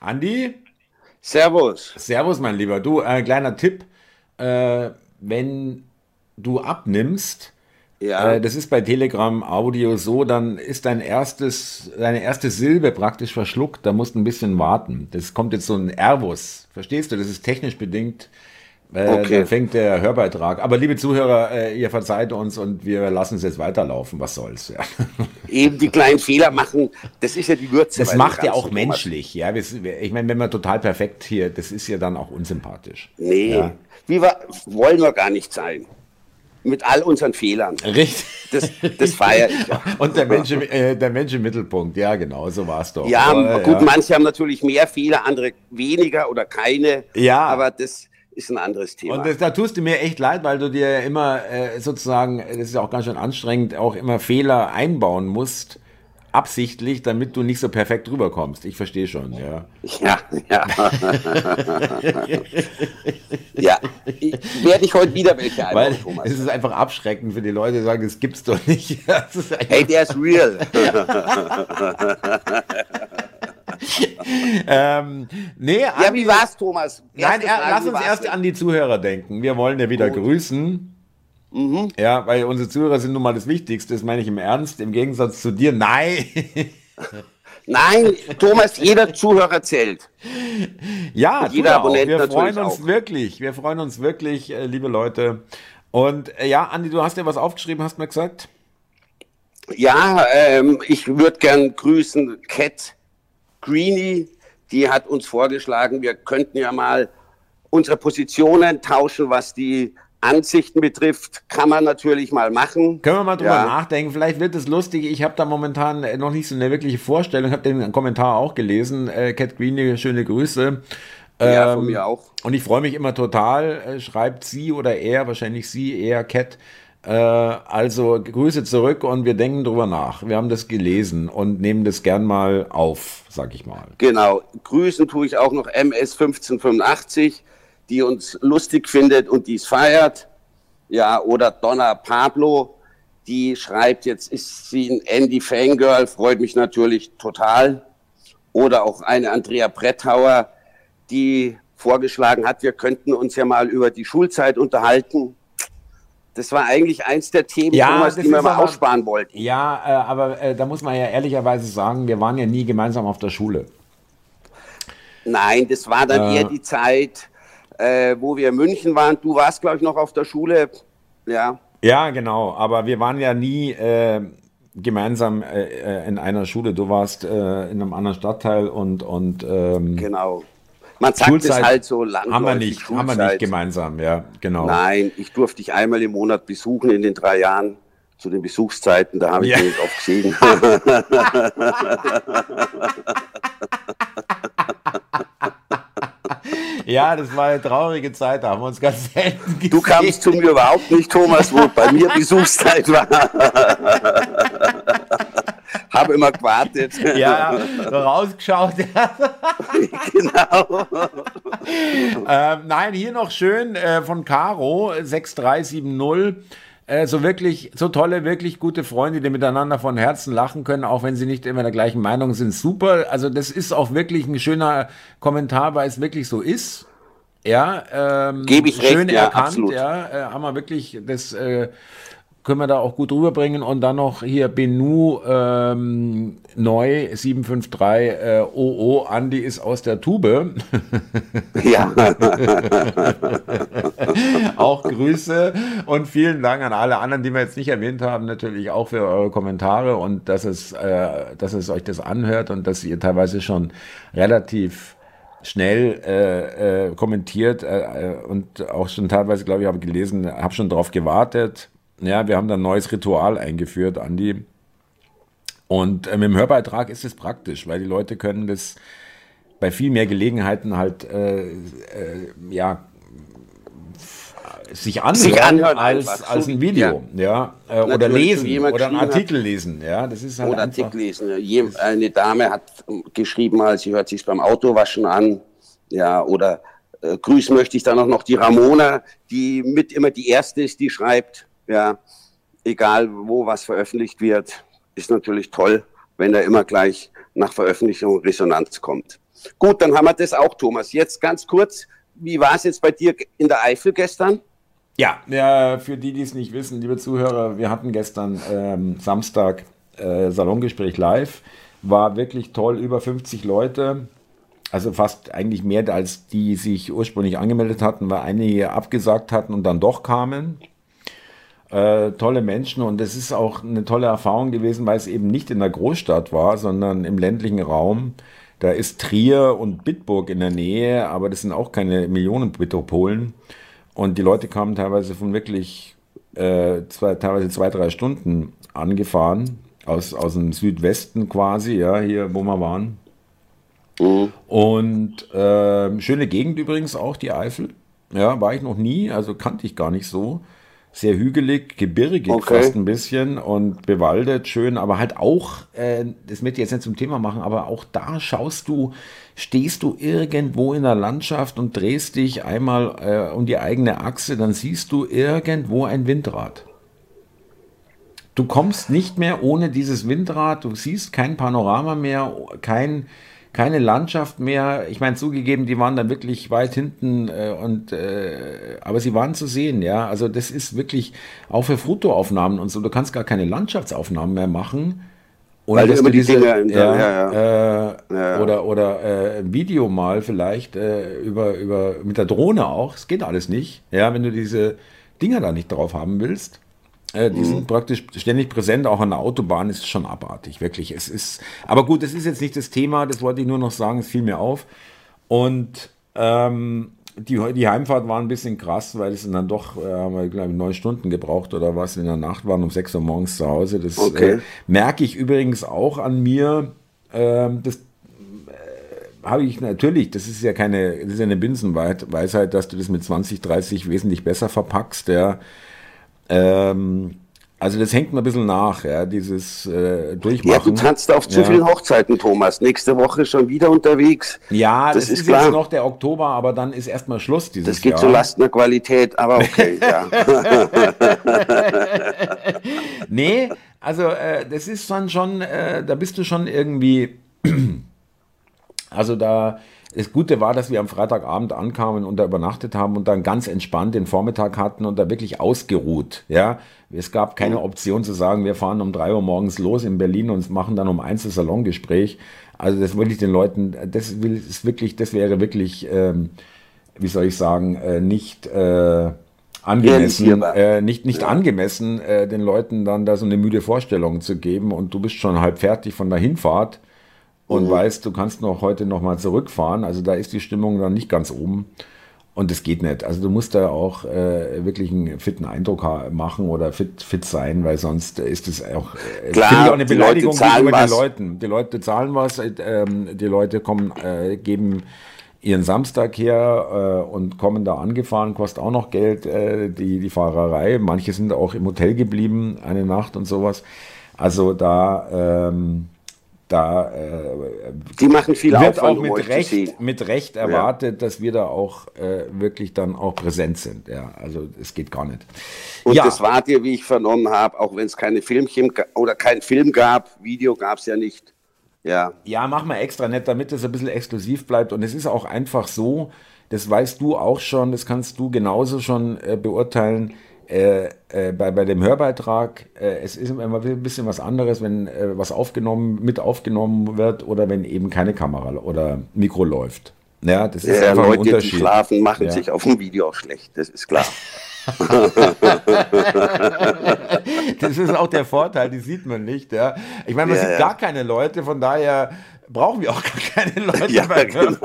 Andi? Servus. Servus, mein Lieber. Du, äh, kleiner Tipp. Äh, wenn du abnimmst, ja. Äh, das ist bei Telegram Audio so, dann ist dein erstes, deine erste Silbe praktisch verschluckt, da musst du ein bisschen warten. Das kommt jetzt so ein Ervus. Verstehst du? Das ist technisch bedingt. Äh, okay. Dann fängt der Hörbeitrag. Aber liebe Zuhörer, äh, ihr verzeiht uns und wir lassen es jetzt weiterlaufen. Was soll's? Ja. Eben die kleinen Fehler machen, das ist ja die Würze. Das macht ja auch menschlich. Ja, ich meine, wenn man total perfekt hier, das ist ja dann auch unsympathisch. Nee, ja. wie wir, wollen wir gar nicht sein mit all unseren Fehlern. Richtig. Das, das feiere ich. Ja. Und der Mensch, äh, der Mensch im Mittelpunkt, ja genau, so war es doch. Ja, aber, gut, ja. manche haben natürlich mehr Fehler, andere weniger oder keine. Ja. Aber das ist ein anderes Thema. Und das, da tust du mir echt leid, weil du dir immer äh, sozusagen, das ist ja auch ganz schön anstrengend, auch immer Fehler einbauen musst absichtlich, damit du nicht so perfekt rüberkommst. Ich verstehe schon, ja. Ja, ja. ja, werde ich heute wieder welche einbauen, Weil Thomas. Es ist einfach abschreckend für die Leute, die sagen, das gibt's doch nicht. hey, der ist real. ähm, nee, ja, wie war's, Thomas? Erste Nein, Frage, lass uns erst an die Zuhörer denken. Wir wollen ja wieder Gut. grüßen. Mhm. Ja, weil unsere Zuhörer sind nun mal das Wichtigste, das meine ich im Ernst, im Gegensatz zu dir. Nein! Nein, Thomas, jeder Zuhörer zählt. Ja, Und jeder Abonnent Wir freuen uns auch. wirklich, wir freuen uns wirklich, äh, liebe Leute. Und äh, ja, Andi, du hast ja was aufgeschrieben, hast mir gesagt? Ja, ähm, ich würde gern grüßen Cat Greeny. Die hat uns vorgeschlagen, wir könnten ja mal unsere Positionen tauschen, was die Ansichten betrifft, kann man natürlich mal machen. Können wir mal drüber ja. nachdenken. Vielleicht wird es lustig. Ich habe da momentan noch nicht so eine wirkliche Vorstellung. Ich habe den Kommentar auch gelesen. Äh, Cat Green, schöne Grüße. Ja, von ähm, mir auch. Und ich freue mich immer total. Äh, schreibt sie oder er, wahrscheinlich sie, eher Cat. Äh, also Grüße zurück und wir denken drüber nach. Wir haben das gelesen und nehmen das gern mal auf, sag ich mal. Genau. Grüßen tue ich auch noch MS 1585 die uns lustig findet und dies feiert. Ja, oder Donna Pablo, die schreibt, jetzt ist sie ein Andy Fangirl, freut mich natürlich total. Oder auch eine Andrea Bretthauer, die vorgeschlagen hat, wir könnten uns ja mal über die Schulzeit unterhalten. Das war eigentlich eins der Themen, ja, Thomas, die wir mal aussparen wollten. Ja, äh, aber äh, da muss man ja ehrlicherweise sagen, wir waren ja nie gemeinsam auf der Schule. Nein, das war dann äh, eher die Zeit, äh, wo wir in München waren. Du warst, glaube ich, noch auf der Schule. Ja. Ja, genau. Aber wir waren ja nie äh, gemeinsam äh, in einer Schule. Du warst in einem anderen Stadtteil und. und ähm, genau. Man sagt Schulzeit es halt so lang. Haben wir nicht, haben wir nicht gemeinsam, ja, genau. Nein, ich durfte dich einmal im Monat besuchen in den drei Jahren zu den Besuchszeiten, da habe ich ja. nicht oft gesehen. Ja, das war eine traurige Zeit, da haben wir uns ganz selten gesehen. Du kamst zu mir überhaupt nicht, Thomas, wo bei mir Besuchszeit war. Habe immer gewartet. Ja, rausgeschaut. genau. ähm, nein, hier noch schön äh, von Caro 6370 äh, so wirklich, so tolle, wirklich gute Freunde, die miteinander von Herzen lachen können, auch wenn sie nicht immer der gleichen Meinung sind. Super. Also das ist auch wirklich ein schöner Kommentar, weil es wirklich so ist. Ja, ähm, gebe ich schön recht, ja, erkannt, absolut. ja, äh, haben wir wirklich das äh, können wir da auch gut rüberbringen. Und dann noch hier Benu ähm, neu 753 äh, OO. Andi ist aus der Tube. Ja. auch Grüße und vielen Dank an alle anderen, die wir jetzt nicht erwähnt haben, natürlich auch für eure Kommentare und dass es, äh, dass es euch das anhört und dass ihr teilweise schon relativ schnell äh, äh, kommentiert äh, äh und auch schon teilweise, glaube ich, habe gelesen, habe schon darauf gewartet ja, wir haben da ein neues Ritual eingeführt, Andi. Und äh, mit dem Hörbeitrag ist es praktisch, weil die Leute können das bei viel mehr Gelegenheiten halt, äh, äh, ja, sich anhören, sich anhören als, als ein Video, ja, ja äh, oder lesen oder einen Artikel hat, lesen, ja, das ist halt oder Artikel lesen. Eine Dame hat geschrieben, mal, sie hört sich beim Autowaschen an, ja, oder äh, grüßen möchte ich dann auch noch die Ramona, die mit immer die erste ist, die schreibt, ja, egal wo was veröffentlicht wird, ist natürlich toll, wenn da immer gleich nach Veröffentlichung Resonanz kommt. Gut, dann haben wir das auch, Thomas. Jetzt ganz kurz, wie war es jetzt bei dir in der Eifel gestern? Ja, ja für die, die es nicht wissen, liebe Zuhörer, wir hatten gestern ähm, Samstag äh, Salongespräch live. War wirklich toll, über 50 Leute. Also fast eigentlich mehr als die sich ursprünglich angemeldet hatten, weil einige abgesagt hatten und dann doch kamen. Äh, tolle Menschen und es ist auch eine tolle Erfahrung gewesen, weil es eben nicht in der Großstadt war, sondern im ländlichen Raum. Da ist Trier und Bitburg in der Nähe, aber das sind auch keine Millionenmetropolen. Und die Leute kamen teilweise von wirklich äh, zwei, teilweise zwei, drei Stunden angefahren, aus, aus dem Südwesten quasi, ja, hier, wo wir waren. Mhm. Und äh, schöne Gegend übrigens auch, die Eifel. Ja, war ich noch nie, also kannte ich gar nicht so sehr hügelig, gebirgig okay. fast ein bisschen und bewaldet, schön, aber halt auch, äh, das möchte ich jetzt nicht zum Thema machen, aber auch da schaust du, stehst du irgendwo in der Landschaft und drehst dich einmal äh, um die eigene Achse, dann siehst du irgendwo ein Windrad. Du kommst nicht mehr ohne dieses Windrad, du siehst kein Panorama mehr, kein keine Landschaft mehr. Ich meine, zugegeben, die waren dann wirklich weit hinten äh, und äh, aber sie waren zu sehen, ja. Also das ist wirklich auch für Fotoaufnahmen und so. Du kannst gar keine Landschaftsaufnahmen mehr machen. Oder Weil du diese, Dinge, ja, ja, ja. Äh, oder oder äh, Video mal vielleicht äh, über über mit der Drohne auch. Es geht alles nicht, ja, wenn du diese Dinger da nicht drauf haben willst. Äh, die mhm. sind praktisch ständig präsent, auch an der Autobahn ist schon abartig, wirklich. Es ist, aber gut, das ist jetzt nicht das Thema, das wollte ich nur noch sagen, es fiel mir auf. Und ähm, die, die Heimfahrt war ein bisschen krass, weil es dann doch, äh, haben wir, glaube ich, neun Stunden gebraucht oder was in der Nacht waren, um sechs Uhr morgens zu Hause. Das okay. äh, merke ich übrigens auch an mir. Ähm, das äh, habe ich natürlich, das ist ja keine, das ist ja eine Binsenweisheit, dass du das mit 20, 30 wesentlich besser verpackst, ja. Ähm, also das hängt mir ein bisschen nach, ja, dieses äh, Durchmachen. Ja, du tanzt auf zu ja. vielen Hochzeiten, Thomas. Nächste Woche schon wieder unterwegs. Ja, das, das ist, ist jetzt noch der Oktober, aber dann ist erstmal Schluss dieses Jahr. Das geht Jahr. zu Lasten der Qualität, aber okay, ja. nee, also äh, das ist dann schon, äh, da bist du schon irgendwie, also da das Gute war, dass wir am Freitagabend ankamen und da übernachtet haben und dann ganz entspannt den Vormittag hatten und da wirklich ausgeruht. Ja, es gab keine Option zu sagen, wir fahren um drei Uhr morgens los in Berlin und machen dann um eins das Salongespräch. Also das will ich den Leuten, das will ist wirklich, das wäre wirklich, ähm, wie soll ich sagen, äh, nicht äh, angemessen, äh, nicht, nicht ja. angemessen, äh, den Leuten dann da so eine müde Vorstellung zu geben und du bist schon halb fertig von der Hinfahrt und mhm. weißt, du kannst noch heute noch mal zurückfahren. Also da ist die Stimmung dann nicht ganz oben. Und das geht nicht. Also du musst da auch äh, wirklich einen fitten Eindruck machen oder fit, fit sein, weil sonst ist es auch, äh, Klar, ich auch eine Beleidigung gegenüber den Leuten. Die Leute zahlen was, äh, die Leute kommen, äh, geben ihren Samstag her äh, und kommen da angefahren, kostet auch noch Geld, äh, die, die Fahrerei. Manche sind auch im Hotel geblieben, eine Nacht und sowas. Also da ähm, da äh, die machen viel wird Aufwand, auch mit um Recht, mit Recht erwartet, ja. dass wir da auch äh, wirklich dann auch präsent sind. Ja, also es geht gar nicht. Und ja. das war dir, wie ich vernommen habe, auch wenn es keine Filmchen oder kein Film gab, Video gab es ja nicht. Ja. Ja, machen wir extra nett, damit es ein bisschen exklusiv bleibt. Und es ist auch einfach so, das weißt du auch schon, das kannst du genauso schon äh, beurteilen äh, äh, bei, bei dem Hörbeitrag, äh, es ist immer ein bisschen was anderes, wenn äh, was aufgenommen, mit aufgenommen wird oder wenn eben keine Kamera oder Mikro läuft. Ja, das ist ja, einfach Leute, ein Unterschied. die schlafen, machen ja. sich auf dem Video auch schlecht, das ist klar. das ist auch der Vorteil, die sieht man nicht. Ja. Ich meine, man ja, sieht gar keine Leute, von daher brauchen wir auch gar keine Leute ja, bei genau.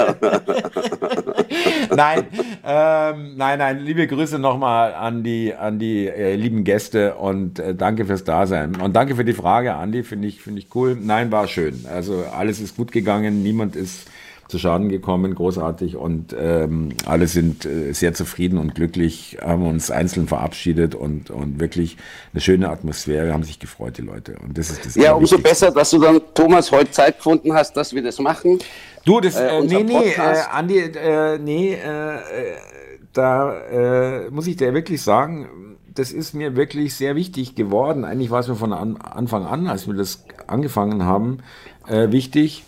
nein, ähm, nein, nein, liebe Grüße nochmal an die, an die äh, lieben Gäste und äh, danke fürs Dasein. Und danke für die Frage, Andi, finde ich, finde ich cool. Nein, war schön. Also alles ist gut gegangen, niemand ist zu Schaden gekommen, großartig und ähm, alle sind äh, sehr zufrieden und glücklich, haben uns einzeln verabschiedet und, und wirklich eine schöne Atmosphäre, haben sich gefreut, die Leute. Und das ist das Ja, umso besser, dass du dann, Thomas, heute Zeit gefunden hast, dass wir das machen. Du, das, äh, äh nee, nee, äh, Andi, äh, nee, äh, da äh, muss ich dir wirklich sagen, das ist mir wirklich sehr wichtig geworden. Eigentlich war es mir von Anfang an, als wir das angefangen haben, äh, wichtig.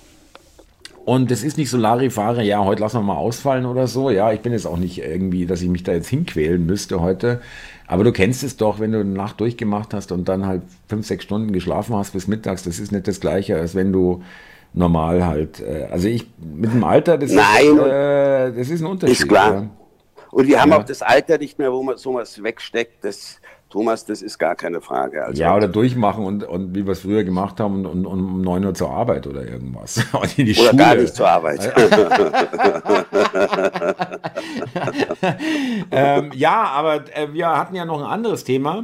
Und es ist nicht so Larifare, ja, heute lassen wir mal ausfallen oder so. Ja, ich bin jetzt auch nicht irgendwie, dass ich mich da jetzt hinquälen müsste heute. Aber du kennst es doch, wenn du eine Nacht durchgemacht hast und dann halt fünf, sechs Stunden geschlafen hast bis mittags. Das ist nicht das Gleiche, als wenn du normal halt. Äh, also ich mit dem Alter, das, Nein, ist, äh, das ist ein Unterschied. Ist klar. Ja. Und wir haben ja. auch das Alter nicht mehr, wo man sowas wegsteckt. Das, Thomas, das ist gar keine Frage. Also ja, oder durchmachen und, und wie wir es früher gemacht haben und, und, und um 9 Uhr zur Arbeit oder irgendwas. oder Schule. gar nicht zur Arbeit. ähm, ja, aber äh, wir hatten ja noch ein anderes Thema.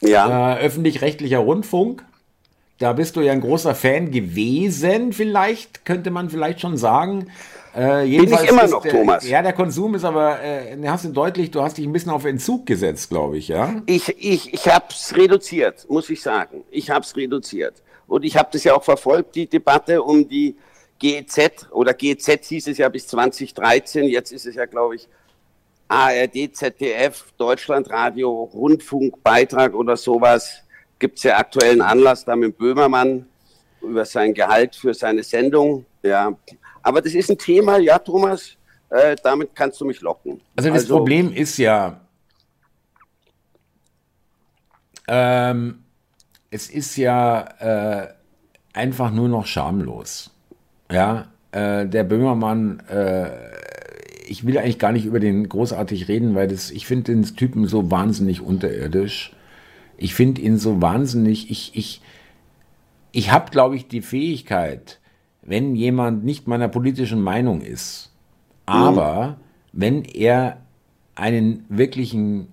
Ja. Äh, öffentlich-rechtlicher Rundfunk. Da bist du ja ein großer Fan gewesen, vielleicht, könnte man vielleicht schon sagen. Äh, Bin ich immer noch, der, Thomas. Ja, der Konsum ist aber, äh, hast du deutlich, du hast dich ein bisschen auf Entzug gesetzt, glaube ich, ja? Ich, ich, ich habe es reduziert, muss ich sagen. Ich habe es reduziert. Und ich habe das ja auch verfolgt, die Debatte um die GEZ oder GEZ hieß es ja bis 2013, jetzt ist es ja, glaube ich, ARD, ZDF, Deutschlandradio, Rundfunkbeitrag oder sowas. Gibt es ja aktuellen Anlass da mit Böhmermann über sein Gehalt für seine Sendung. Ja, aber das ist ein Thema, ja, Thomas, äh, damit kannst du mich locken. Also das also, Problem ist ja, ähm, es ist ja äh, einfach nur noch schamlos. Ja, äh, der Böhmermann, äh, ich will eigentlich gar nicht über den großartig reden, weil das, ich finde den Typen so wahnsinnig unterirdisch. Ich finde ihn so wahnsinnig, ich, ich, ich habe, glaube ich, die Fähigkeit, wenn jemand nicht meiner politischen Meinung ist, aber mhm. wenn er einen wirklichen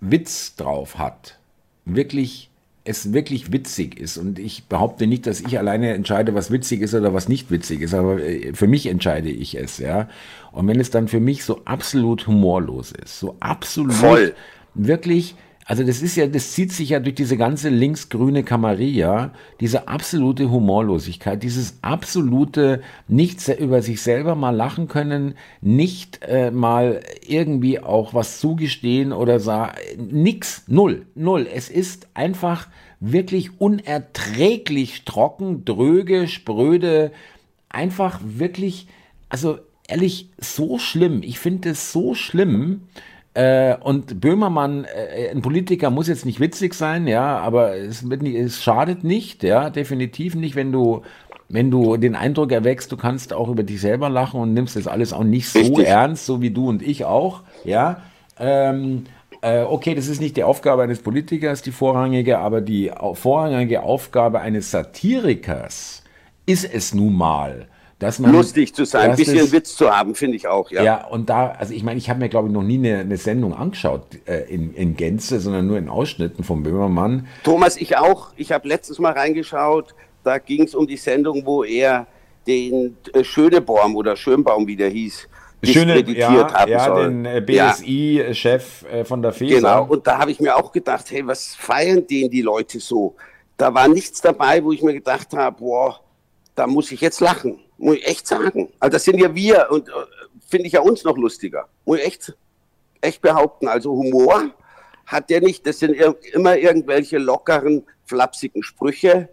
Witz drauf hat, wirklich es wirklich witzig ist und ich behaupte nicht, dass ich alleine entscheide, was witzig ist oder was nicht witzig ist, aber äh, für mich entscheide ich es, ja. Und wenn es dann für mich so absolut humorlos ist, so absolut Voll. wirklich also das ist ja, das zieht sich ja durch diese ganze linksgrüne Kamarilla, diese absolute Humorlosigkeit, dieses absolute nichts über sich selber mal lachen können, nicht äh, mal irgendwie auch was zugestehen oder sagen, nix, null, null. Es ist einfach wirklich unerträglich trocken, dröge, spröde, einfach wirklich, also ehrlich, so schlimm. Ich finde es so schlimm, äh, und Böhmermann, äh, ein Politiker muss jetzt nicht witzig sein, ja, aber es, es schadet nicht, ja, definitiv nicht, wenn du wenn du den Eindruck erwächst, du kannst auch über dich selber lachen und nimmst das alles auch nicht so Richtig. ernst, so wie du und ich auch, ja. Ähm, äh, okay, das ist nicht die Aufgabe eines Politikers, die vorrangige, aber die vorrangige Aufgabe eines Satirikers ist es nun mal, dass man, lustig zu sein, ein bisschen Witz zu haben, finde ich auch, ja. Ja, und da, also ich meine, ich habe mir, glaube ich, noch nie eine, eine Sendung angeschaut äh, in, in Gänze, sondern nur in Ausschnitten vom Böhmermann. Thomas, ich auch. Ich habe letztes Mal reingeschaut, da ging es um die Sendung, wo er den äh, Schönebaum oder Schönbaum, wie der hieß, Schöne, ja, haben ja, soll. den äh, BSI-Chef äh, von der FESA. Genau, und da habe ich mir auch gedacht, hey, was feiern den die Leute so? Da war nichts dabei, wo ich mir gedacht habe, boah, da muss ich jetzt lachen. Muss ich echt sagen. Also das sind ja wir und äh, finde ich ja uns noch lustiger. Muss ich echt, echt behaupten. Also Humor hat der nicht. Das sind ir immer irgendwelche lockeren, flapsigen Sprüche.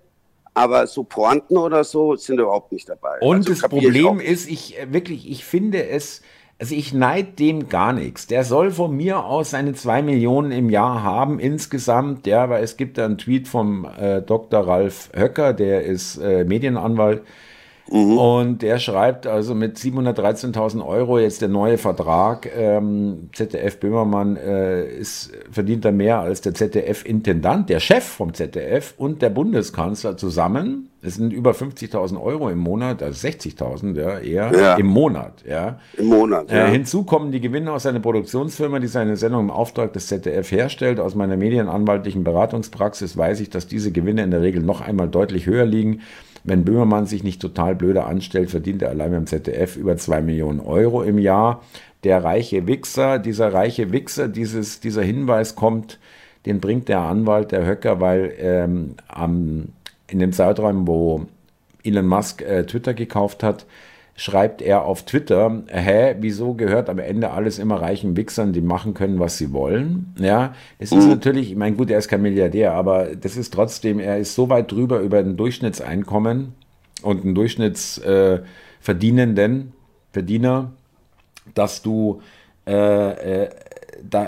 Aber so Pointen oder so sind überhaupt nicht dabei. Und also, das Problem ich ist, ich äh, wirklich, ich finde es, also ich neide dem gar nichts. Der soll von mir aus seine zwei Millionen im Jahr haben insgesamt. Ja, weil es gibt da einen Tweet vom äh, Dr. Ralf Höcker, der ist äh, Medienanwalt Mhm. Und der schreibt also mit 713.000 Euro jetzt der neue Vertrag. Ähm, ZDF Böhmermann äh, ist, verdient da mehr als der ZDF-Intendant, der Chef vom ZDF und der Bundeskanzler zusammen. Es sind über 50.000 Euro im Monat, also 60.000 ja, eher ja. im Monat. Ja. Im Monat. Äh, ja. Äh, hinzu kommen die Gewinne aus seiner Produktionsfirma, die seine Sendung im Auftrag des ZDF herstellt. Aus meiner medienanwaltlichen Beratungspraxis weiß ich, dass diese Gewinne in der Regel noch einmal deutlich höher liegen. Wenn Böhmermann sich nicht total blöder anstellt, verdient er allein beim ZDF über zwei Millionen Euro im Jahr. Der reiche Wichser, dieser reiche Wichser, dieses, dieser Hinweis kommt, den bringt der Anwalt, der Höcker, weil ähm, am, in dem Zeitraum, wo Elon Musk äh, Twitter gekauft hat, schreibt er auf Twitter, hä, wieso gehört am Ende alles immer reichen Wichsern, die machen können, was sie wollen? Ja, es ist mhm. natürlich, ich meine, gut, er ist kein Milliardär, aber das ist trotzdem, er ist so weit drüber über ein Durchschnittseinkommen und einen Durchschnittsverdienenden, äh, Verdiener, dass du äh, äh, da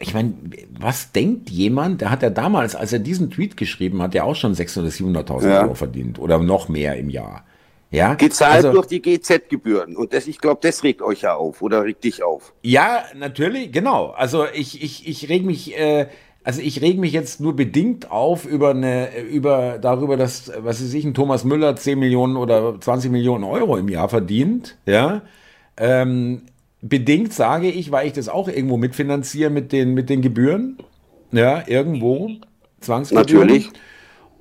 ich meine, was denkt jemand, der hat ja damals, als er diesen Tweet geschrieben hat, ja auch schon 600.000 oder 700.000 ja. Euro verdient oder noch mehr im Jahr. Ja, Gezahlt also, durch die GZ-Gebühren. Und das, ich glaube, das regt euch ja auf oder regt dich auf. Ja, natürlich, genau. Also ich, ich, ich reg mich, äh, also ich reg mich jetzt nur bedingt auf über eine, über darüber, dass, was weiß ich, ein Thomas Müller 10 Millionen oder 20 Millionen Euro im Jahr verdient. Ja. Ähm, bedingt sage ich, weil ich das auch irgendwo mitfinanziere mit den, mit den Gebühren. Ja, irgendwo. Zwangsgebühren. Natürlich.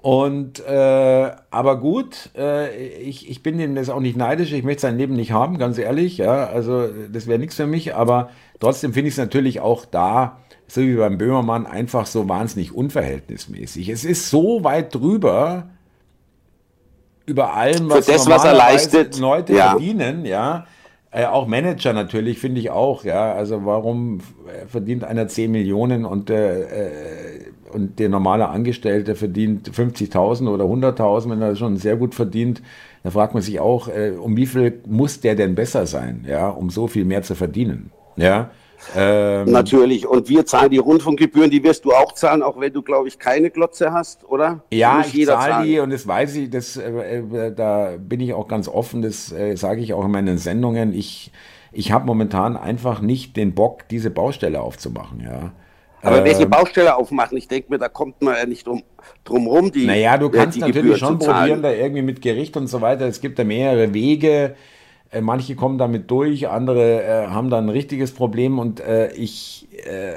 Und äh, aber gut, äh, ich, ich bin ihm das auch nicht neidisch, ich möchte sein Leben nicht haben, ganz ehrlich, ja, also das wäre nichts für mich, aber trotzdem finde ich es natürlich auch da, so wie beim Böhmermann, einfach so wahnsinnig unverhältnismäßig. Es ist so weit drüber über allem, was, das, was er leistet. Leute ja. verdienen, ja. Äh, auch Manager natürlich, finde ich auch, ja. Also warum verdient einer 10 Millionen und äh, und der normale Angestellte verdient 50.000 oder 100.000, wenn er schon sehr gut verdient, dann fragt man sich auch, äh, um wie viel muss der denn besser sein, ja, um so viel mehr zu verdienen, ja. Ähm, Natürlich. Und wir zahlen die Rundfunkgebühren, die wirst du auch zahlen, auch wenn du, glaube ich, keine Glotze hast, oder? Ja, ich zahle die und das weiß ich, das, äh, äh, da bin ich auch ganz offen, das äh, sage ich auch in meinen Sendungen. Ich, ich habe momentan einfach nicht den Bock, diese Baustelle aufzumachen, ja. Aber ähm, welche Baustelle aufmachen? Ich denke mir, da kommt man ja nicht drum, drum rum. Die, naja, du kannst natürlich Gebühr schon probieren, da irgendwie mit Gericht und so weiter. Es gibt da mehrere Wege. Äh, manche kommen damit durch, andere äh, haben da ein richtiges Problem und äh, ich, äh,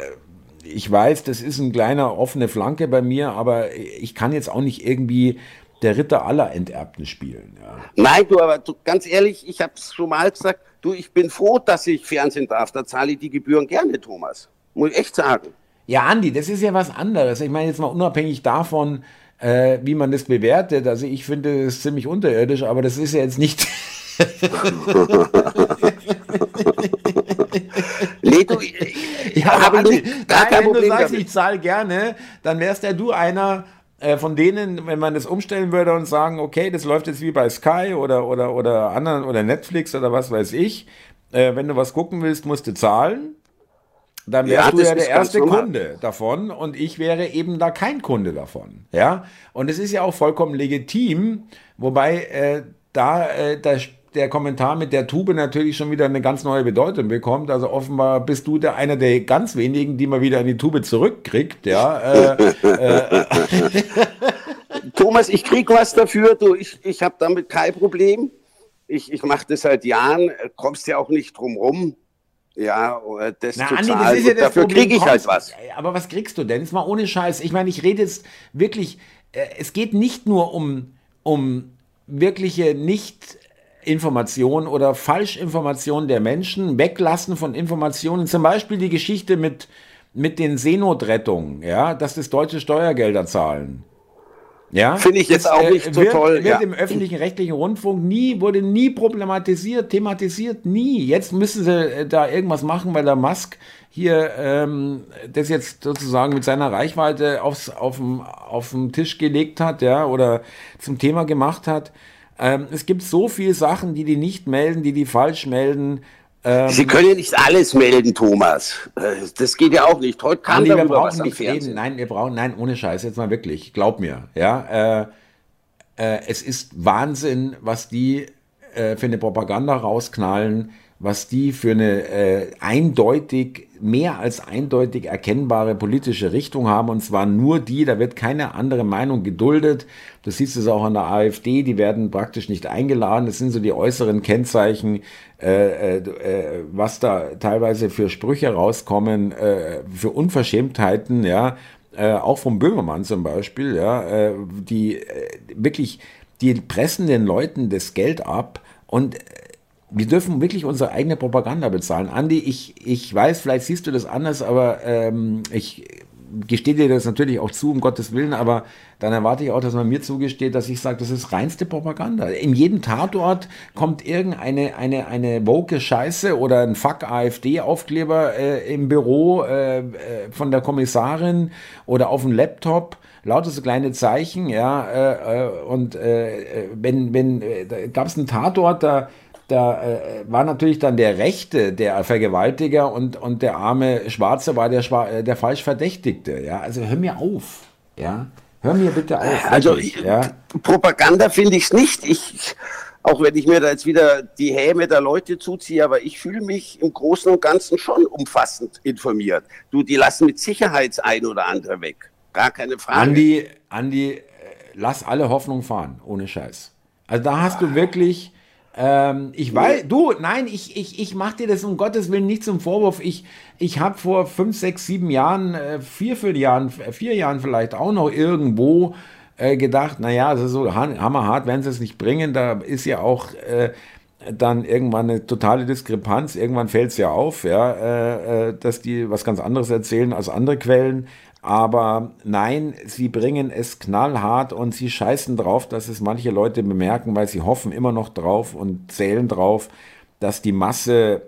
ich weiß, das ist ein kleiner offene Flanke bei mir, aber ich kann jetzt auch nicht irgendwie der Ritter aller Enterbten spielen. Ja. Nein, du, aber du, ganz ehrlich, ich habe es schon mal gesagt, du, ich bin froh, dass ich Fernsehen darf. Da zahle ich die Gebühren gerne, Thomas. Muss ich echt sagen. Ja, Andi, das ist ja was anderes. Ich meine jetzt mal unabhängig davon, äh, wie man das bewertet. Also ich finde es ziemlich unterirdisch, aber das ist ja jetzt nicht. Nee, du, ja, aber Andi, gar nein, wenn du sagst, damit. ich zahle gerne, dann wärst ja du einer äh, von denen, wenn man das umstellen würde und sagen, okay, das läuft jetzt wie bei Sky oder, oder, oder anderen oder Netflix oder was weiß ich. Äh, wenn du was gucken willst, musst du zahlen dann wärst ja, du ja der erste Kunde davon und ich wäre eben da kein Kunde davon. Ja, und es ist ja auch vollkommen legitim, wobei äh, da äh, der, der Kommentar mit der Tube natürlich schon wieder eine ganz neue Bedeutung bekommt. Also offenbar bist du der einer der ganz wenigen, die mal wieder in die Tube zurückkriegt. Ja. Äh, äh, Thomas, ich krieg was dafür. Du, ich, ich habe damit kein Problem. Ich, ich mache das seit Jahren. Kommst ja auch nicht drum rum ja, äh, das Na, Andi, das ist ja das dafür kriege ich halt was. Aber was kriegst du denn? Ist mal ohne Scheiß. Ich meine, ich rede jetzt wirklich, äh, es geht nicht nur um, um wirkliche nicht Information oder Falschinformation der Menschen, Weglassen von Informationen, zum Beispiel die Geschichte mit, mit den Seenotrettungen, ja, dass das deutsche Steuergelder zahlen. Ja, finde ich jetzt auch nicht so wird, toll. Wird ja. im öffentlichen rechtlichen Rundfunk nie, wurde nie problematisiert, thematisiert, nie. Jetzt müssen sie äh, da irgendwas machen, weil der Musk hier ähm, das jetzt sozusagen mit seiner Reichweite aufs, auf den Tisch gelegt hat, ja, oder zum Thema gemacht hat. Ähm, es gibt so viele Sachen, die die nicht melden, die die falsch melden. Ähm, Sie können ja nicht alles melden, Thomas. Äh, das geht ja auch nicht. Heute kann wir brauchen nicht reden. Nein, wir brauchen, nein, ohne Scheiß, jetzt mal wirklich. Glaub mir, ja. Äh, äh, es ist Wahnsinn, was die äh, für eine Propaganda rausknallen, was die für eine äh, eindeutig, mehr als eindeutig erkennbare politische Richtung haben. Und zwar nur die, da wird keine andere Meinung geduldet. Du siehst es auch an der AfD, die werden praktisch nicht eingeladen. Das sind so die äußeren Kennzeichen, äh, äh, äh was da teilweise für Sprüche rauskommen, äh, für Unverschämtheiten, ja, äh, auch vom Böhmermann zum Beispiel, ja, äh, die äh, wirklich, die pressen den Leuten das Geld ab und wir dürfen wirklich unsere eigene Propaganda bezahlen. Andi, ich, ich weiß, vielleicht siehst du das anders, aber ähm, ich, gestehe dir das natürlich auch zu, um Gottes Willen, aber dann erwarte ich auch, dass man mir zugesteht, dass ich sage, das ist reinste Propaganda. In jedem Tatort kommt irgendeine eine, eine woke Scheiße oder ein Fuck-AfD-Aufkleber äh, im Büro äh, äh, von der Kommissarin oder auf dem Laptop lauter so kleine Zeichen, ja, äh, äh und äh, wenn, wenn, äh, gab es einen Tatort, da da äh, war natürlich dann der Rechte der Vergewaltiger und, und der arme Schwarze war der, äh, der falsch Verdächtigte. Ja, also hör mir auf. Ja, hör mir bitte auf. Also wirklich, ja? Propaganda finde ich es nicht. Ich, auch wenn ich mir da jetzt wieder die Häme der Leute zuziehe, aber ich fühle mich im Großen und Ganzen schon umfassend informiert. Du, die lassen mit Sicherheit ein oder andere weg. Gar keine Frage. Andi, Andi, äh, lass alle Hoffnung fahren, ohne Scheiß. Also da hast du wirklich ähm, ich weiß, du, nein, ich, ich, ich mache dir das um Gottes Willen nicht zum Vorwurf. Ich, ich habe vor fünf, sechs, sieben Jahren, äh, vier, vier Jahren, vier Jahren vielleicht auch noch irgendwo äh, gedacht, naja, also so hammerhart werden sie es nicht bringen. Da ist ja auch äh, dann irgendwann eine totale Diskrepanz. Irgendwann fällt es ja auf, ja, äh, äh, dass die was ganz anderes erzählen als andere Quellen. Aber nein, sie bringen es knallhart und sie scheißen drauf, dass es manche Leute bemerken, weil sie hoffen immer noch drauf und zählen drauf, dass die Masse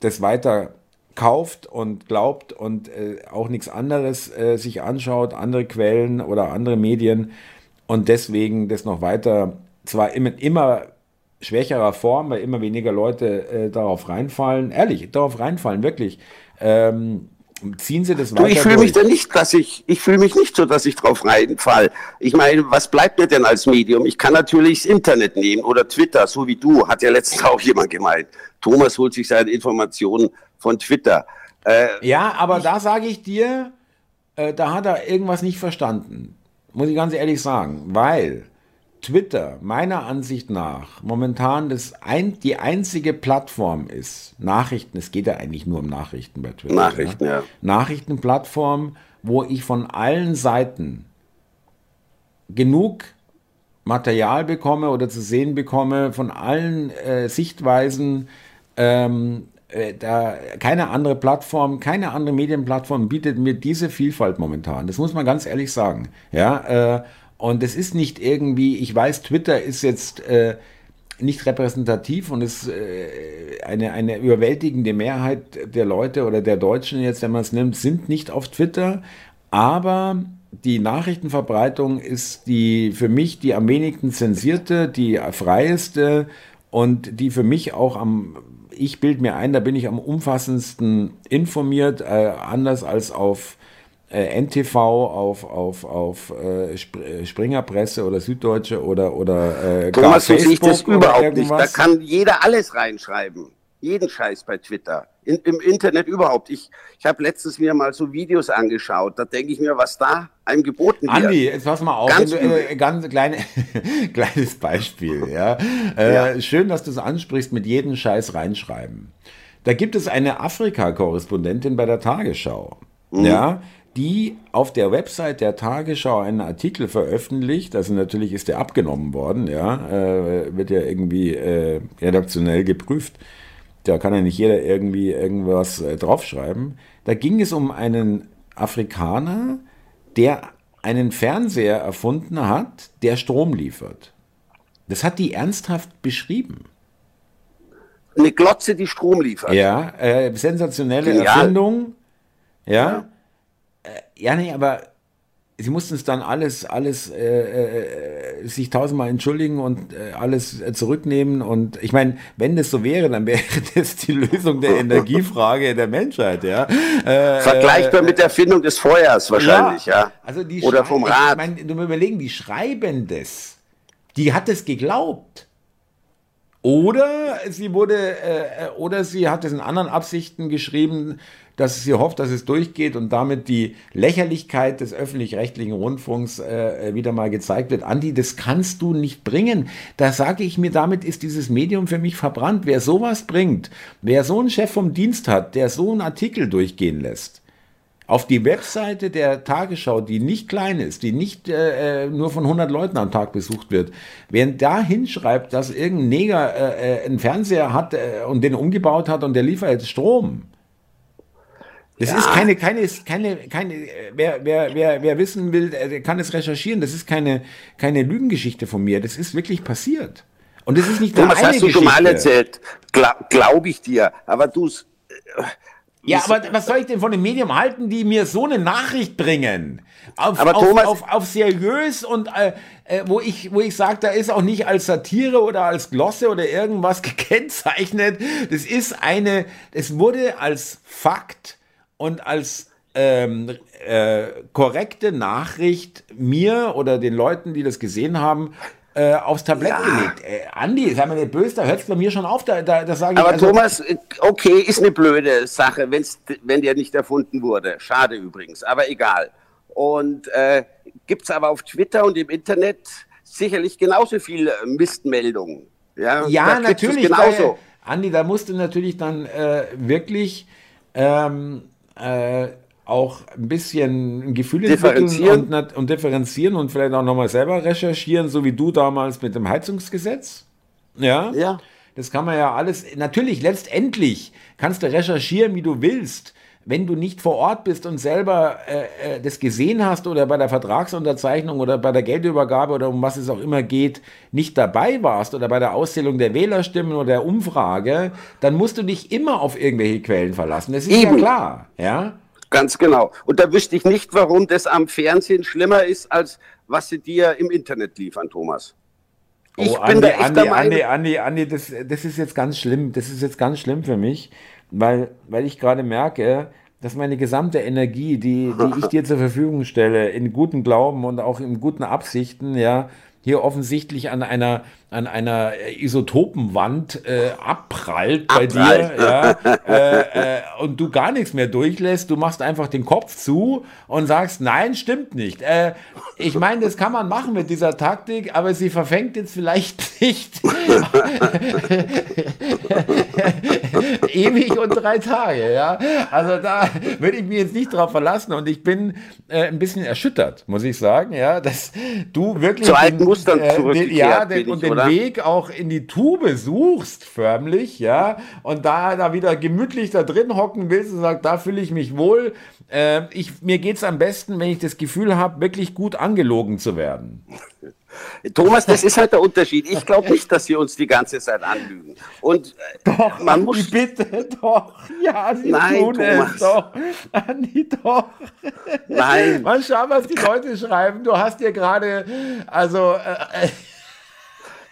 das weiter kauft und glaubt und äh, auch nichts anderes äh, sich anschaut, andere Quellen oder andere Medien und deswegen das noch weiter, zwar immer, immer schwächerer Form, weil immer weniger Leute äh, darauf reinfallen, ehrlich, darauf reinfallen, wirklich. Ähm, ziehen Sie das weiter du, Ich fühle mich da nicht, dass ich, ich fühle mich nicht so, dass ich drauf reinfall. Ich meine, was bleibt mir denn als Medium? Ich kann natürlich das Internet nehmen oder Twitter, so wie du, hat ja letztens auch jemand gemeint. Thomas holt sich seine Informationen von Twitter. Äh, ja, aber ich, da sage ich dir, äh, da hat er irgendwas nicht verstanden. Muss ich ganz ehrlich sagen, weil Twitter meiner Ansicht nach momentan das ein, die einzige Plattform ist, Nachrichten, es geht ja eigentlich nur um Nachrichten bei Twitter. Nachrichten, ja. ja. Nachrichtenplattform, wo ich von allen Seiten genug Material bekomme oder zu sehen bekomme, von allen äh, Sichtweisen. Ähm, äh, da, keine andere Plattform, keine andere Medienplattform bietet mir diese Vielfalt momentan. Das muss man ganz ehrlich sagen. Ja, äh, und es ist nicht irgendwie, ich weiß, Twitter ist jetzt äh, nicht repräsentativ und ist äh, eine, eine überwältigende Mehrheit der Leute oder der Deutschen jetzt, wenn man es nimmt, sind nicht auf Twitter. Aber die Nachrichtenverbreitung ist die für mich die am wenigsten zensierte, die freieste und die für mich auch am, ich bilde mir ein, da bin ich am umfassendsten informiert, äh, anders als auf äh, NTV, auf, auf, auf äh, äh, Springerpresse oder Süddeutsche oder, oder äh, Thomas, so sehe ich das überhaupt nicht. Da kann jeder alles reinschreiben. Jeden Scheiß bei Twitter. In, Im Internet überhaupt. Ich, ich habe letztens mir mal so Videos angeschaut. Da denke ich mir, was da einem geboten wird. Andi, jetzt pass mal auf. Ganz, du, äh, ganz kleine, kleines Beispiel. Ja? Äh, ja. Schön, dass du es ansprichst, mit jedem Scheiß reinschreiben. Da gibt es eine Afrika-Korrespondentin bei der Tagesschau. Mhm. Ja, die auf der Website der Tagesschau einen Artikel veröffentlicht. Also natürlich ist der abgenommen worden, ja, äh, wird ja irgendwie äh, redaktionell geprüft. Da kann ja nicht jeder irgendwie irgendwas äh, draufschreiben. Da ging es um einen Afrikaner, der einen Fernseher erfunden hat, der Strom liefert. Das hat die ernsthaft beschrieben. Eine Glotze, die Strom liefert. Ja, äh, sensationelle Genial. Erfindung. ja. ja ja, nee, aber sie mussten es dann alles, alles äh, äh, sich tausendmal entschuldigen und äh, alles äh, zurücknehmen. Und ich meine, wenn das so wäre, dann wäre das die Lösung der Energiefrage der Menschheit, ja. Äh, Vergleichbar mit der Erfindung des Feuers wahrscheinlich, ja. ja. Also die Oder vom Rad. Ich meine, du musst überlegen, die schreiben das. Die hat es geglaubt. Oder sie wurde, äh, oder sie hat es in anderen Absichten geschrieben, dass sie hofft, dass es durchgeht und damit die Lächerlichkeit des öffentlich-rechtlichen Rundfunks äh, wieder mal gezeigt wird. Andi, das kannst du nicht bringen. Da sage ich mir, damit ist dieses Medium für mich verbrannt. Wer sowas bringt, wer so einen Chef vom Dienst hat, der so einen Artikel durchgehen lässt, auf die Webseite der Tagesschau, die nicht klein ist, die nicht äh, äh nur von 100 Leuten am Tag besucht wird, wer da hinschreibt, dass irgendein Neger äh, äh, einen Fernseher hat äh, und den umgebaut hat und der liefert jetzt Strom, Das ja. ist keine, keine, keine, keine, wer, wer, wer, wer wissen will, der kann es recherchieren. Das ist keine, keine Lügengeschichte von mir. Das ist wirklich passiert. Und das ist nicht Thomas, eine hast du schon mal erzählt. Glaub, glaub ich dir. Aber du äh, ja, aber was soll ich denn von dem Medium halten, die mir so eine Nachricht bringen? Auf, aber auf, Thomas, auf, auf seriös und äh, äh, wo ich, wo ich sage, da ist auch nicht als Satire oder als Glosse oder irgendwas gekennzeichnet. Das ist eine, es wurde als Fakt und als ähm, äh, korrekte Nachricht mir oder den Leuten, die das gesehen haben, äh, aufs Tablett ja. gelegt. Äh, Andi, sei mal nicht böse, da hört es bei mir schon auf, da, da, da sage ich. Aber also, Thomas, okay, ist eine blöde Sache, wenn's, wenn der nicht erfunden wurde. Schade übrigens, aber egal. Und äh, gibt es aber auf Twitter und im Internet sicherlich genauso viele Mistmeldungen. Ja, ja natürlich. Genauso. Weil, Andi, da musst du natürlich dann äh, wirklich ähm, äh, auch ein bisschen ein Gefühl differenzieren und, und, differenzieren und vielleicht auch nochmal selber recherchieren, so wie du damals mit dem Heizungsgesetz. Ja. Ja. Das kann man ja alles. Natürlich, letztendlich kannst du recherchieren, wie du willst. Wenn du nicht vor Ort bist und selber äh, äh das gesehen hast oder bei der Vertragsunterzeichnung oder bei der Geldübergabe oder um was es auch immer geht, nicht dabei warst oder bei der Auszählung der Wählerstimmen oder der Umfrage, dann musst du dich immer auf irgendwelche Quellen verlassen. Das ist Eben. ja klar. Ja. Ganz genau. Und da wüsste ich nicht, warum das am Fernsehen schlimmer ist, als was sie dir im Internet liefern, Thomas. Ich oh, bin Andi, da echt Andi, Andi, Andi, Andi, das, das ist jetzt ganz schlimm. Das ist jetzt ganz schlimm für mich, weil, weil ich gerade merke, dass meine gesamte Energie, die, die ich dir zur Verfügung stelle, in guten Glauben und auch in guten Absichten, ja, hier offensichtlich an einer, an einer Isotopenwand äh, abprallt bei dir ja, äh, äh, und du gar nichts mehr durchlässt. Du machst einfach den Kopf zu und sagst, nein, stimmt nicht. Äh, ich meine, das kann man machen mit dieser Taktik, aber sie verfängt jetzt vielleicht nicht ewig und drei Tage. Ja? Also da würde ich mich jetzt nicht drauf verlassen und ich bin äh, ein bisschen erschüttert, muss ich sagen, ja, dass du wirklich... Zu alten Mustern äh, zurückgekehrt Ja, den, und den Weg auch in die Tube suchst, förmlich, ja, und da, da wieder gemütlich da drin hocken willst und sagst, da fühle ich mich wohl. Äh, ich, mir geht es am besten, wenn ich das Gefühl habe, wirklich gut angelogen zu werden. Thomas, das ist halt der Unterschied. Ich glaube nicht, dass sie uns die ganze Zeit anlügen. Und äh, doch, man muss bitte, doch. Ja, sie Nein, tun Thomas. es doch. Anni, doch. Nein. Mal schauen, was die Leute schreiben. Du hast dir gerade, also. Äh, äh,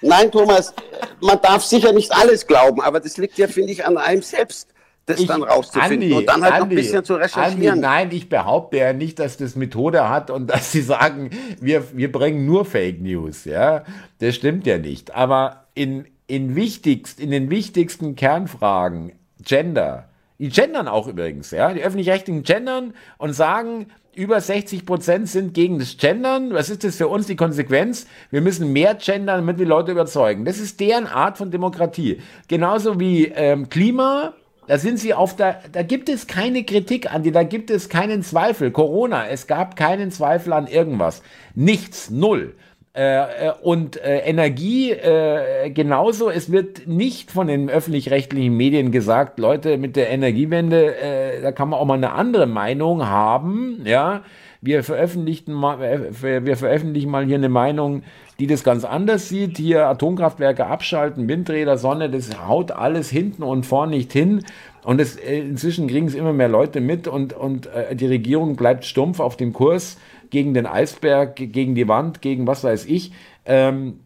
Nein, Thomas, man darf sicher nicht alles glauben, aber das liegt ja, finde ich, an einem selbst das ich, dann rauszufinden Andi, und dann halt Andi, noch ein bisschen zu recherchieren. Andi, nein, ich behaupte ja nicht, dass das Methode hat und dass sie sagen, wir, wir bringen nur Fake News. Ja, das stimmt ja nicht. Aber in, in, wichtigst, in den wichtigsten Kernfragen, Gender, die gendern auch übrigens, ja, die öffentlich-rechtlichen gendern und sagen, über 60 Prozent sind gegen das Gendern. Was ist das für uns die Konsequenz? Wir müssen mehr gendern, damit wir Leute überzeugen. Das ist deren Art von Demokratie. Genauso wie ähm, Klima, da sind sie auf der, da gibt es keine Kritik an die, da gibt es keinen Zweifel. Corona, es gab keinen Zweifel an irgendwas. Nichts, null. Äh, äh und äh, Energie äh, genauso. Es wird nicht von den öffentlich-rechtlichen Medien gesagt, Leute, mit der Energiewende, äh, da kann man auch mal eine andere Meinung haben. Ja, wir veröffentlichen mal, äh, wir veröffentlichen mal hier eine Meinung, die das ganz anders sieht. Hier Atomkraftwerke abschalten, Windräder, Sonne, das haut alles hinten und vorn nicht hin. Und äh, inzwischen kriegen es immer mehr Leute mit und, und die Regierung bleibt stumpf auf dem Kurs gegen den Eisberg, gegen die Wand, gegen was weiß ich. Ähm,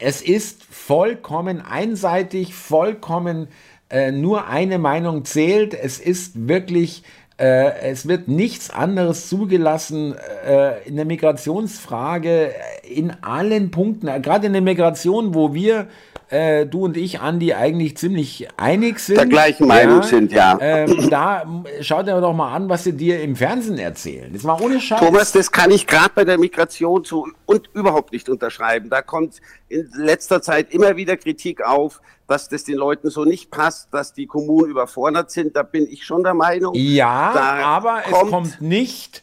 es ist vollkommen einseitig, vollkommen äh, nur eine Meinung zählt. Es ist wirklich äh, es wird nichts anderes zugelassen äh, in der Migrationsfrage in allen Punkten, gerade in der Migration, wo wir äh, du und ich, Andi, eigentlich ziemlich einig sind. Der gleichen Meinung ja, sind, ja. Ähm, da schau dir doch mal an, was sie dir im Fernsehen erzählen. Das war ohne Scheiß. Thomas, das kann ich gerade bei der Migration so und überhaupt nicht unterschreiben. Da kommt in letzter Zeit immer wieder Kritik auf, dass das den Leuten so nicht passt, dass die Kommunen überfordert sind. Da bin ich schon der Meinung. Ja, aber kommt es kommt nicht,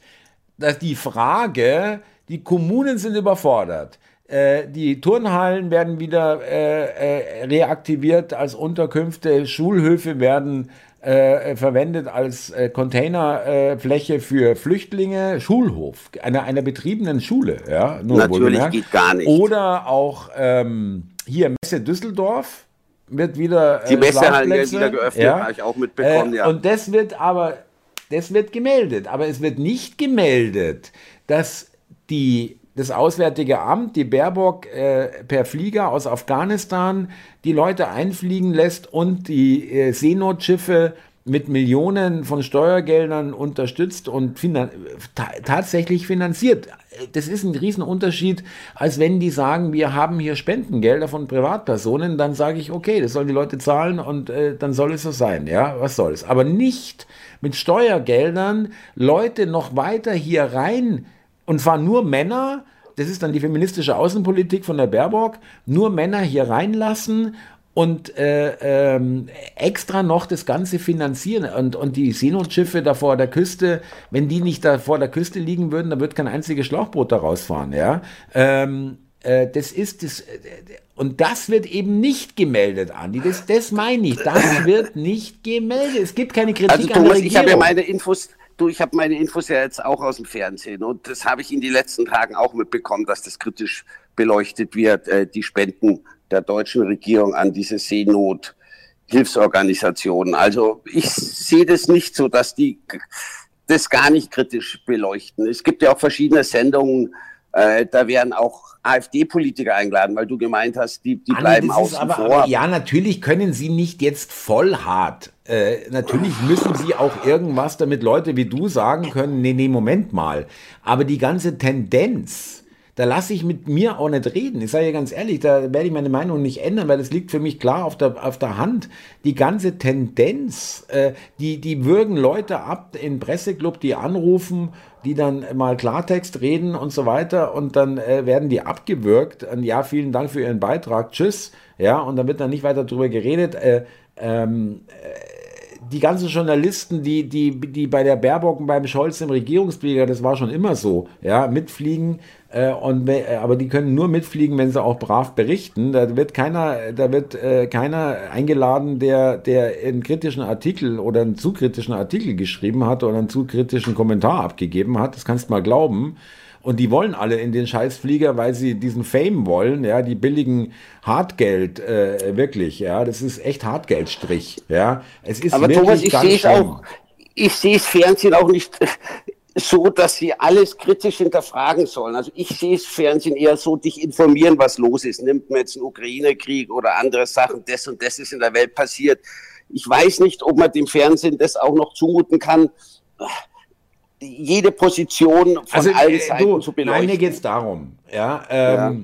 dass die Frage, die Kommunen sind überfordert. Äh, die Turnhallen werden wieder äh, äh, reaktiviert als Unterkünfte, Schulhöfe werden äh, verwendet als äh, Containerfläche für Flüchtlinge, Schulhof, einer, einer betriebenen Schule. Ja, Natürlich geht gar nicht. Oder auch ähm, hier Messe Düsseldorf wird wieder. Die Messe hat wieder geöffnet, ja. habe ich auch mitbekommen, ja. Und das wird aber, das wird gemeldet. Aber es wird nicht gemeldet, dass die das Auswärtige Amt, die Baerbock äh, per Flieger aus Afghanistan die Leute einfliegen lässt und die äh, Seenotschiffe mit Millionen von Steuergeldern unterstützt und finan ta tatsächlich finanziert. Das ist ein Riesenunterschied, als wenn die sagen, wir haben hier Spendengelder von Privatpersonen, dann sage ich, okay, das sollen die Leute zahlen und äh, dann soll es so sein, ja, was soll es. Aber nicht mit Steuergeldern Leute noch weiter hier rein und zwar nur Männer, das ist dann die feministische Außenpolitik von der Baerbock, nur Männer hier reinlassen und äh, ähm, extra noch das Ganze finanzieren. Und, und die Seenotschiffe da vor der Küste, wenn die nicht da vor der Küste liegen würden, dann wird kein einziges Schlauchboot da rausfahren. Ja? Ähm, äh, das ist das. Äh, und das wird eben nicht gemeldet, Andi. Das, das meine ich. Das wird nicht gemeldet. Es gibt keine Kritik also, Thomas, an der Regierung. Ich habe ja meine Infos Du, ich habe meine Infos ja jetzt auch aus dem Fernsehen und das habe ich in den letzten Tagen auch mitbekommen, dass das kritisch beleuchtet wird, äh, die Spenden der deutschen Regierung an diese Seenothilfsorganisationen. Also ich sehe das nicht so, dass die das gar nicht kritisch beleuchten. Es gibt ja auch verschiedene Sendungen, äh, da werden auch AfD-Politiker eingeladen, weil du gemeint hast, die, die bleiben außen aber, vor. Aber, ja, natürlich können sie nicht jetzt voll hart. Äh, natürlich müssen sie auch irgendwas, damit Leute wie du sagen können, nee, nee, Moment mal. Aber die ganze Tendenz, da lasse ich mit mir auch nicht reden. Ich sage ja ganz ehrlich, da werde ich meine Meinung nicht ändern, weil das liegt für mich klar auf der, auf der Hand. Die ganze Tendenz, äh, die, die würgen Leute ab in Presseclub, die anrufen, die dann mal Klartext reden und so weiter und dann äh, werden die abgewürgt. Und ja, vielen Dank für Ihren Beitrag, tschüss. Ja, und dann wird dann nicht weiter drüber geredet. Äh, ähm, äh, die ganzen Journalisten, die, die, die bei der Baerbock und beim Scholz im Regierungsflieger, das war schon immer so, ja, mitfliegen, äh, und, äh, aber die können nur mitfliegen, wenn sie auch brav berichten. Da wird keiner, da wird äh, keiner eingeladen, der, der einen kritischen Artikel oder einen zu kritischen Artikel geschrieben hat oder einen zu kritischen Kommentar abgegeben hat. Das kannst du mal glauben. Und die wollen alle in den Scheißflieger, weil sie diesen Fame wollen, ja, die billigen Hartgeld, äh, wirklich, ja, das ist echt Hartgeldstrich, ja. Es ist Aber Thomas, ich sehe es auch, ich sehe es Fernsehen auch nicht so, dass sie alles kritisch hinterfragen sollen. Also ich sehe es Fernsehen eher so, dich informieren, was los ist. Nimmt man jetzt einen Ukraine-Krieg oder andere Sachen, das und das ist in der Welt passiert. Ich weiß nicht, ob man dem Fernsehen das auch noch zumuten kann jede Position von also, allen äh, Seiten du, zu beleuchten. Nein, mir geht es darum. Ja, ähm, ja,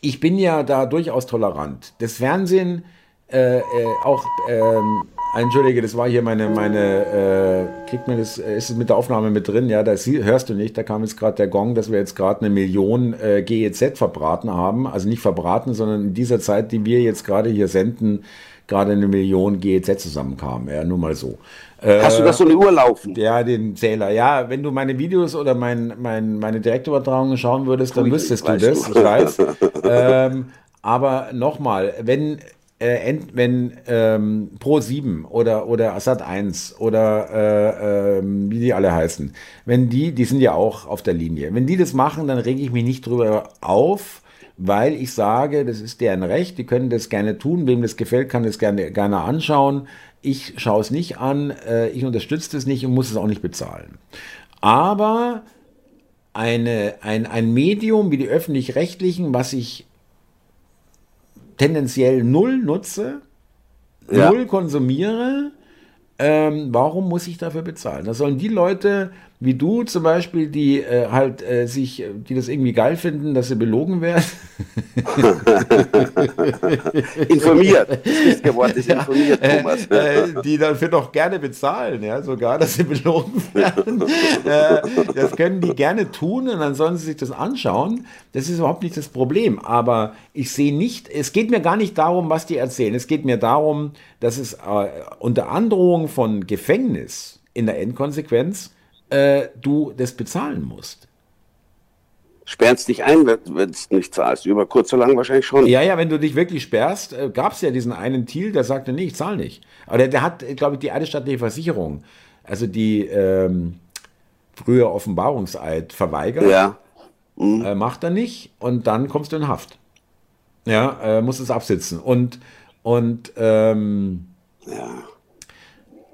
Ich bin ja da durchaus tolerant. Das Fernsehen äh, äh, auch, ähm, entschuldige, das war hier meine, meine, äh, kriegt man das, äh, ist es mit der Aufnahme mit drin? Ja, das hörst du nicht, da kam jetzt gerade der Gong, dass wir jetzt gerade eine Million äh, GEZ verbraten haben. Also nicht verbraten, sondern in dieser Zeit, die wir jetzt gerade hier senden, gerade eine Million GEZ zusammenkam. Ja, nur mal so. Hast du das so eine Uhr laufen? Ja, den Zähler. Ja, wenn du meine Videos oder mein, mein, meine Direktübertragungen schauen würdest, dann wüsstest du das, du. ich weiß. ähm, aber nochmal, wenn, äh, wenn ähm, Pro 7 oder, oder Assad 1 oder äh, äh, wie die alle heißen, wenn die, die sind ja auch auf der Linie, wenn die das machen, dann rege ich mich nicht drüber auf, weil ich sage, das ist deren Recht, die können das gerne tun, wem das gefällt, kann das gerne, gerne anschauen. Ich schaue es nicht an, äh, ich unterstütze es nicht und muss es auch nicht bezahlen. Aber eine, ein, ein Medium wie die öffentlich-rechtlichen, was ich tendenziell null nutze, ja. null konsumiere, ähm, warum muss ich dafür bezahlen? Da sollen die Leute wie du zum Beispiel, die äh, halt äh, sich, die das irgendwie geil finden, dass sie belogen werden. informiert. Das richtige Wort ist informiert, ja, Thomas. Äh, die dafür doch gerne bezahlen, ja, sogar, dass sie belogen werden. Äh, das können die gerne tun und dann sollen sie sich das anschauen. Das ist überhaupt nicht das Problem. Aber ich sehe nicht, es geht mir gar nicht darum, was die erzählen. Es geht mir darum, dass es äh, unter Androhung von Gefängnis in der Endkonsequenz äh, du das bezahlen musst. sperrst dich ein, wenn du nicht zahlst. Über kurz oder lang wahrscheinlich schon. Ja, ja, wenn du dich wirklich sperrst, äh, gab es ja diesen einen Thiel, der sagte, nee, ich zahle nicht. Aber der, der hat, glaube ich, die eidesstattliche Versicherung, also die ähm, frühe Offenbarungseid verweigert. Ja. Mhm. Äh, macht er nicht und dann kommst du in Haft. Ja, äh, musst es absitzen. Und, und ähm, Ja.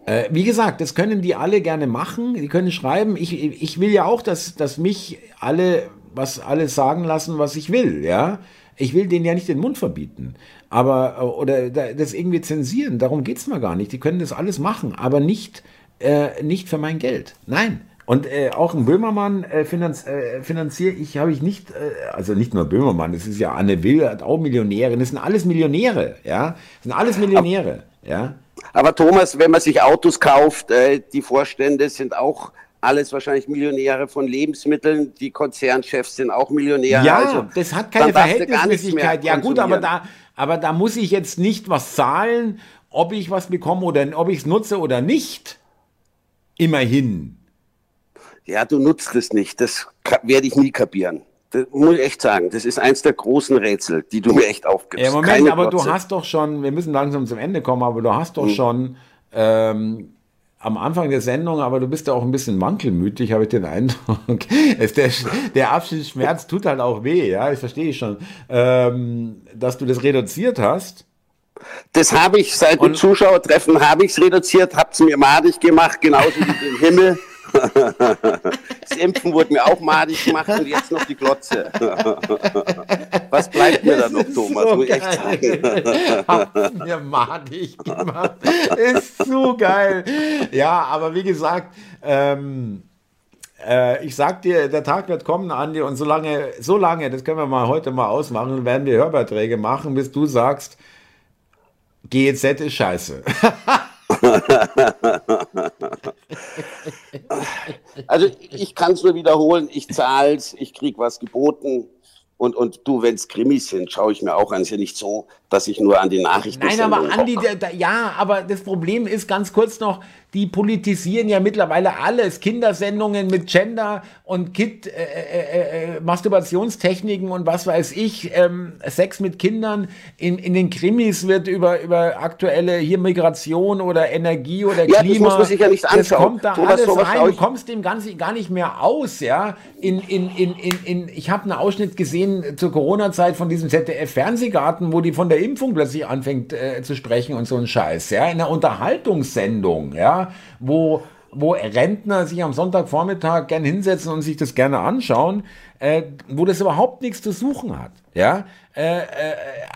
Äh, wie gesagt, das können die alle gerne machen. Die können schreiben. Ich, ich will ja auch, dass, dass mich alle was alles sagen lassen, was ich will. Ja, ich will denen ja nicht den Mund verbieten, aber äh, oder da- das irgendwie zensieren. Darum geht's mir gar nicht. Die können das alles machen, aber nicht äh, nicht für mein Geld. Nein. Und äh, auch ein Böhmermann äh, finanz, äh, finanziere ich, habe ich nicht, äh, also nicht nur Böhmermann, das ist ja Anne Will, hat auch Millionäre, das sind alles Millionäre, ja, das sind alles Millionäre, ja. Aber Thomas, wenn man sich Autos kauft, äh, die Vorstände sind auch alles wahrscheinlich Millionäre von Lebensmitteln, die Konzernchefs sind auch Millionäre. Ja, also, das hat keine Verhältnismäßigkeit. Ja gut, aber da, aber da muss ich jetzt nicht was zahlen, ob ich was bekomme oder ob ich es nutze oder nicht. Immerhin. Ja, du nutzt es nicht. Das werde ich nie kapieren. Das muss ich echt sagen. Das ist eins der großen Rätsel, die du mir echt aufgibst. Ja, Moment, Keine aber du Glotze. hast doch schon, wir müssen langsam zum Ende kommen, aber du hast doch schon ähm, am Anfang der Sendung, aber du bist ja auch ein bisschen wankelmütig, habe ich den Eindruck. Der, der Abschiedsschmerz tut halt auch weh, ja, das verstehe ich schon. Ähm, dass du das reduziert hast. Das habe ich seit dem Zuschauertreffen habe ich es reduziert, habe es mir madig gemacht, genauso wie den Himmel. Das Impfen wurde mir auch madig gemacht und jetzt noch die Glotze. Was bleibt mir da noch, Thomas? so Muss ich echt sagen. Hab's mir madig gemacht. Ist so geil. Ja, aber wie gesagt, ähm, äh, ich sag dir, der Tag wird kommen, Andi, und solange, so lange, das können wir mal heute mal ausmachen, werden wir Hörbeiträge machen, bis du sagst, GEZ ist scheiße. Also ich kann es nur wiederholen, ich zahle es, ich krieg was geboten. Und, und du, wenn es Krimis sind, schaue ich mir auch an. Es ist ja nicht so, dass ich nur an die Nachrichten Nein, aber Andi, der, der, ja, aber das Problem ist ganz kurz noch, die politisieren ja mittlerweile alles. Kindersendungen mit Gender und Kid, äh, äh, äh, Masturbationstechniken und was weiß ich, ähm, Sex mit Kindern. In, in den Krimis wird über, über aktuelle hier Migration oder Energie oder Ja, das Klima. muss man sich ja nicht Das anschauen. kommt da Thomas, alles sowas rein. Du kommst dem Ganzen gar nicht mehr aus, ja. In, in, in, in, in, ich habe einen Ausschnitt gesehen zur Corona-Zeit von diesem ZDF-Fernsehgarten, wo die von der Impfung plötzlich anfängt äh, zu sprechen und so ein Scheiß, ja. In einer Unterhaltungssendung, ja, wo wo Rentner sich am Sonntagvormittag gern hinsetzen und sich das gerne anschauen, äh, wo das überhaupt nichts zu suchen hat. Ja, äh, äh,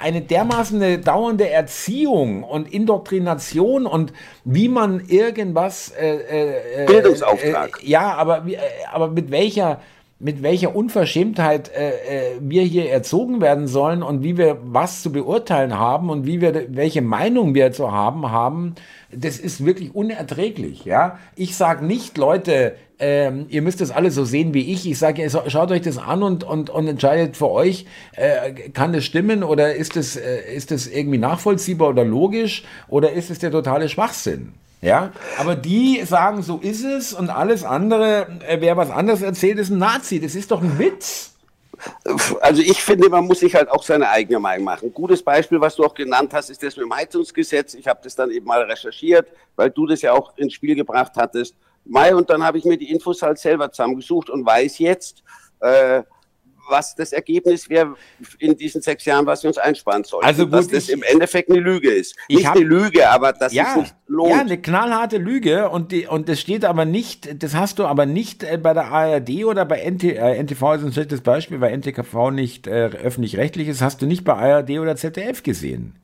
eine dermaßen eine dauernde Erziehung und Indoktrination und wie man irgendwas äh, äh, Bildungsauftrag. Äh, ja, aber, aber mit welcher mit welcher Unverschämtheit äh, wir hier erzogen werden sollen und wie wir was zu beurteilen haben und wie wir welche Meinung wir zu haben haben, das ist wirklich unerträglich. Ja, ich sage nicht, Leute, ähm, ihr müsst das alle so sehen wie ich. Ich sage, schaut euch das an und, und, und entscheidet für euch, äh, kann das stimmen oder ist das, äh, ist das irgendwie nachvollziehbar oder logisch oder ist es der totale Schwachsinn? Ja, aber die sagen, so ist es und alles andere, äh, wer was anderes erzählt, ist ein Nazi. Das ist doch ein Witz. Also ich finde, man muss sich halt auch seine eigene Meinung machen. Gutes Beispiel, was du auch genannt hast, ist das mit dem Heizungsgesetz. Ich habe das dann eben mal recherchiert, weil du das ja auch ins Spiel gebracht hattest. Mai, und dann habe ich mir die Infos halt selber zusammengesucht und weiß jetzt, äh, was das Ergebnis wäre in diesen sechs Jahren, was wir uns einsparen sollten. Also dass gut, das ich- im Endeffekt eine Lüge ist. Ich Nicht hab- eine Lüge, aber dass es Ja, nicht lohnt. ja, eine knallharte Lüge und, die, und das steht aber nicht, das hast du aber nicht äh, bei der ARD oder bei NT, äh, NTV ist ein schlechtes Beispiel, bei NTKV nicht äh, öffentlich-rechtlich ist, hast du nicht bei ARD oder ZDF gesehen.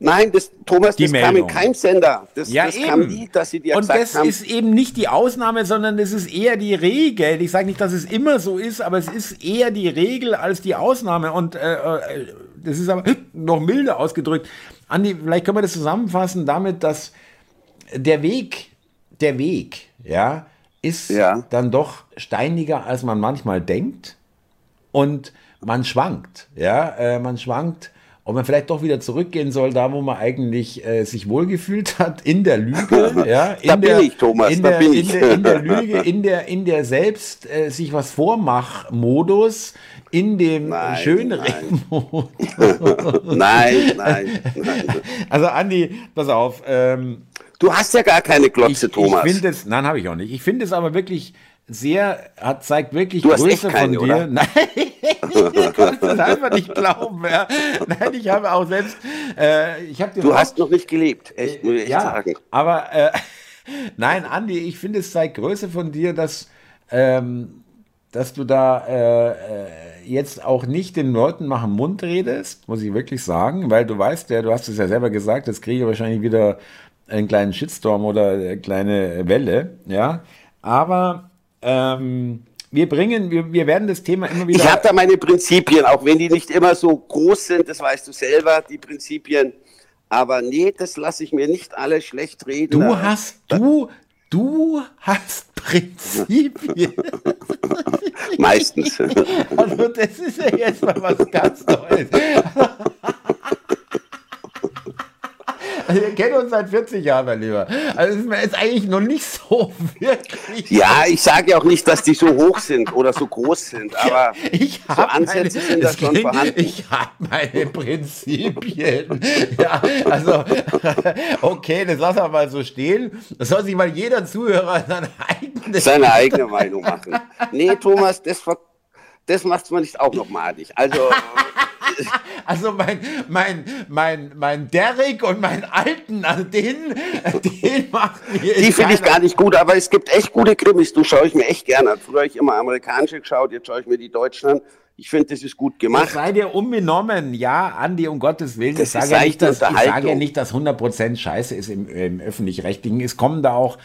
Nein, das, Thomas, Die das kam in Meldung. keinem Sender. Das, Ja, das eben. kam nie, dass sie dir Und das haben, ist eben nicht die Ausnahme, sondern das ist eher die Regel. Ich sage nicht, dass es immer so ist, aber es ist eher die Regel als die Ausnahme. Und äh, äh, das ist aber noch milder ausgedrückt. Andi, vielleicht können wir das zusammenfassen damit, dass der Weg, der Weg, ja, ist Ja. dann doch steiniger, als man manchmal denkt und man schwankt, ja, äh, man schwankt ob man vielleicht doch wieder zurückgehen soll, da wo man eigentlich äh, sich wohlgefühlt hat, in der Lüge, ja, in da der, bin ich, Thomas, in da der, bin in ich. der, in der Lüge, in der, in der selbst äh, sich was Vormach-Modus, in dem Nein, Schönreden-Modus. nein, nein, nein. Also Andi, pass auf, ähm, Du hast ja gar keine Glotze, ich, ich Thomas. es, nein, habe ich auch nicht. Ich finde es aber wirklich sehr, hat, zeigt wirklich Du Größe keine, von dir. oder? Nein, ich konnte es einfach nicht glauben. Ja. Nein, ich habe auch selbst, äh, ich habe dir du auch- hast noch nicht gelebt, echt, muss ich ja, sagen. aber äh, nein, Andi, ich finde es zeigt Größe von dir, dass, ähm, dass du da äh, äh, jetzt auch nicht den Leuten nach dem Mund redest, muss ich wirklich sagen, weil du weißt ja, du hast es ja selber gesagt, das kriege ich wahrscheinlich wieder einen kleinen Shitstorm oder eine kleine Welle, ja. Aber ähm, wir bringen, wir, wir werden das Thema immer wieder. Ich habe da meine Prinzipien, auch wenn die nicht immer so groß sind, das weißt du selber, die Prinzipien. Aber nee, das lasse ich mir nicht alle schlecht reden. Du hast, du, du hast Prinzipien. Meistens. Also das ist ja jetzt mal was ganz Neues. Also wir kennen uns seit 40 Jahren, mein Lieber. Also das ist eigentlich noch nicht so wirklich. Ja, ich sage ja auch nicht, dass die so hoch sind oder so groß sind, aber Ich so Ansätze sind da es schon klingt- vorhanden. Ich habe meine Prinzipien. Ja, also okay, das lassen wir mal so stehen. Das soll sich mal jeder Zuhörer seine eigene seine eigene Meinung machen. Nee, Thomas, das, das macht man nicht auch noch malig. Also, Also mein, mein, mein, mein Derrick und meinen Alten, also den, den macht mir die finde ich gar nicht gut, aber es gibt echt gute Krimis. Du schaue ich mir echt gerne an. Früher habe ich immer amerikanische geschaut, jetzt schaue ich mir die deutschen an. Ich finde, das ist gut gemacht. Sei dir unbenommen, ja, Andi, um Gottes Willen. Das ich sage, ja nicht, dass, ich sage ja nicht, dass 100% Scheiße ist im, im Öffentlich-Rechtlichen. Es kommen da auch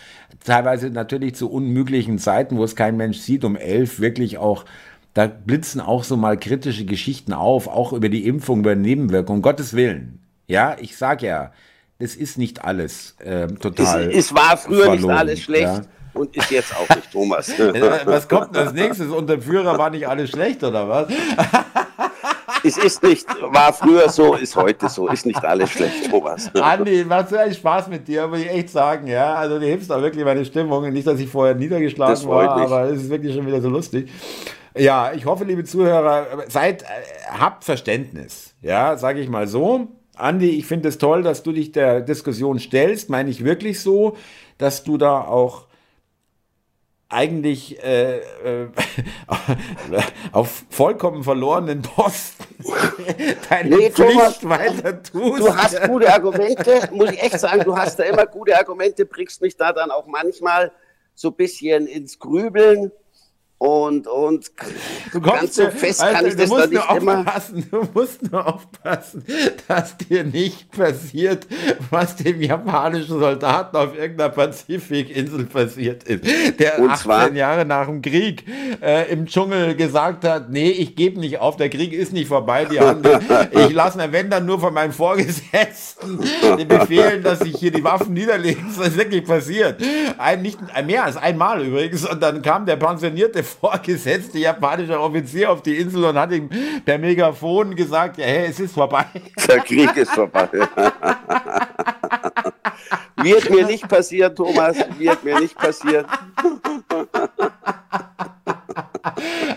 teilweise natürlich zu unmöglichen Zeiten, wo es kein Mensch sieht, um elf wirklich auch, da blitzen auch so mal kritische Geschichten auf, auch über die Impfung, über Nebenwirkungen, um Gottes Willen. Ja, ich sage ja, das ist nicht alles Es, total. es war früher nicht verlogen, alles schlecht ja. und ist jetzt auch nicht, Thomas. Äh, Was kommt denn als nächstes? Unter Führer war nicht alles schlecht, oder was? es ist nicht, war früher so, ist heute so, ist nicht alles schlecht, Thomas. Andi, macht so einen Spaß mit dir, muss ich echt sagen, ja. Also du hebst da wirklich meine Stimmung. Nicht, dass ich vorher niedergeschlagen war, mich. aber es ist wirklich schon wieder so lustig. Ja, ich hoffe, liebe Zuhörer, seid, äh, habt Verständnis. Ja, sage ich mal so. Andi, ich finde es toll, dass du dich der Diskussion stellst, meine ich wirklich so, dass du da auch eigentlich äh, äh, auf vollkommen verlorenen Posten deine Nee, Thomas, Pflicht weiter tust. Du hast gute Argumente, muss ich echt sagen, du hast da immer gute Argumente, bringst mich da dann auch manchmal so ein bisschen ins Grübeln und, und Du ganz so fest weißt kann du, ich das da musst nicht nur immer. aufpassen, Du musst nur aufpassen, dass dir nicht passiert, was dem japanischen Soldaten auf irgendeiner Pazifikinsel passiert ist, der Und 18 zwar? Jahre nach dem Krieg äh, im Dschungel gesagt hat, nee, ich gebe nicht auf, der Krieg ist nicht vorbei, die haben den, ich lasse mir, wenn dann nur von meinem Vorgesetzten den befehlen, dass ich hier die Waffen niederlegen. Das ist wirklich passiert. Ein, nicht, mehr als einmal übrigens. Und dann kam der pensionierte Vorgesetzte japanische Offizier auf die Insel und hat ihm per Megafon gesagt, ja, hey, es ist vorbei. Der Krieg ist vorbei. wird mir nicht passieren, Thomas, wird mir nicht passieren.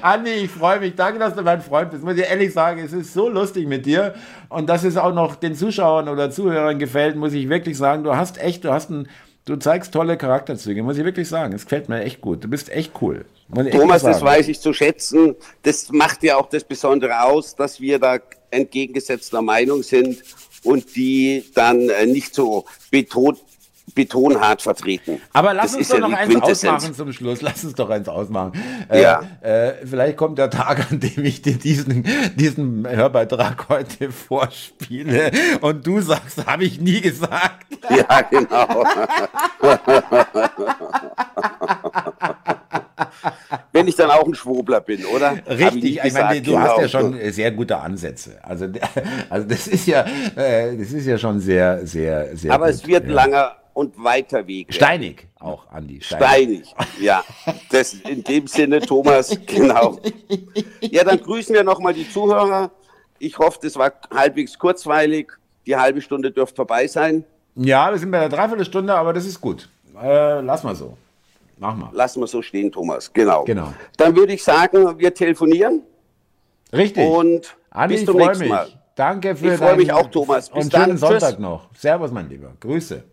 Andi, ich freue mich. Danke, dass du mein Freund bist. Muss ich ehrlich sagen, es ist so lustig mit dir. Und dass es auch noch den Zuschauern oder Zuhörern gefällt, muss ich wirklich sagen. Du hast echt, du hast ein, du zeigst tolle Charakterzüge, muss ich wirklich sagen. Es gefällt mir echt gut. Du bist echt cool. Thomas, das weiß ich zu schätzen. Das macht ja auch das Besondere aus, dass wir da entgegengesetzter Meinung sind und die dann äh, nicht so beton, betonhart vertreten. Aber lass Das uns doch ja noch eins ausmachen zum Schluss. Lass uns doch eins ausmachen. Äh, Ja. Äh, vielleicht kommt der Tag, an dem ich dir diesen, diesen Hörbeitrag heute vorspiele und du sagst, habe ich nie gesagt. Ja, genau. Wenn ich dann auch ein Schwobler bin, oder? Ich Richtig, nicht ich meine, du hast ja genau. schon sehr gute Ansätze. Also, also das ist ja, äh, das ist ja schon sehr, sehr, sehr. Aber gut. es wird ja. langer und weiter Weg. werden. steinig auch, Andi. Steinig, ja. Das in dem Sinne, Thomas, genau. Ja, dann grüßen wir nochmal die Zuhörer. Ich hoffe, das war halbwegs kurzweilig. Die halbe Stunde dürfte vorbei sein. Ja, wir sind bei der Dreiviertelstunde, aber das ist gut. Äh, lass mal so. Mach mal. Lassen wir so stehen, Thomas. Genau. Genau. Dann würde ich sagen, wir telefonieren Richtig. und Andi, bis zum nächsten mich. Mal. Danke für Ich freue mich auch, Thomas. Bis und dann. schönen Tschüss. Sonntag noch. Servus, mein Lieber. Grüße.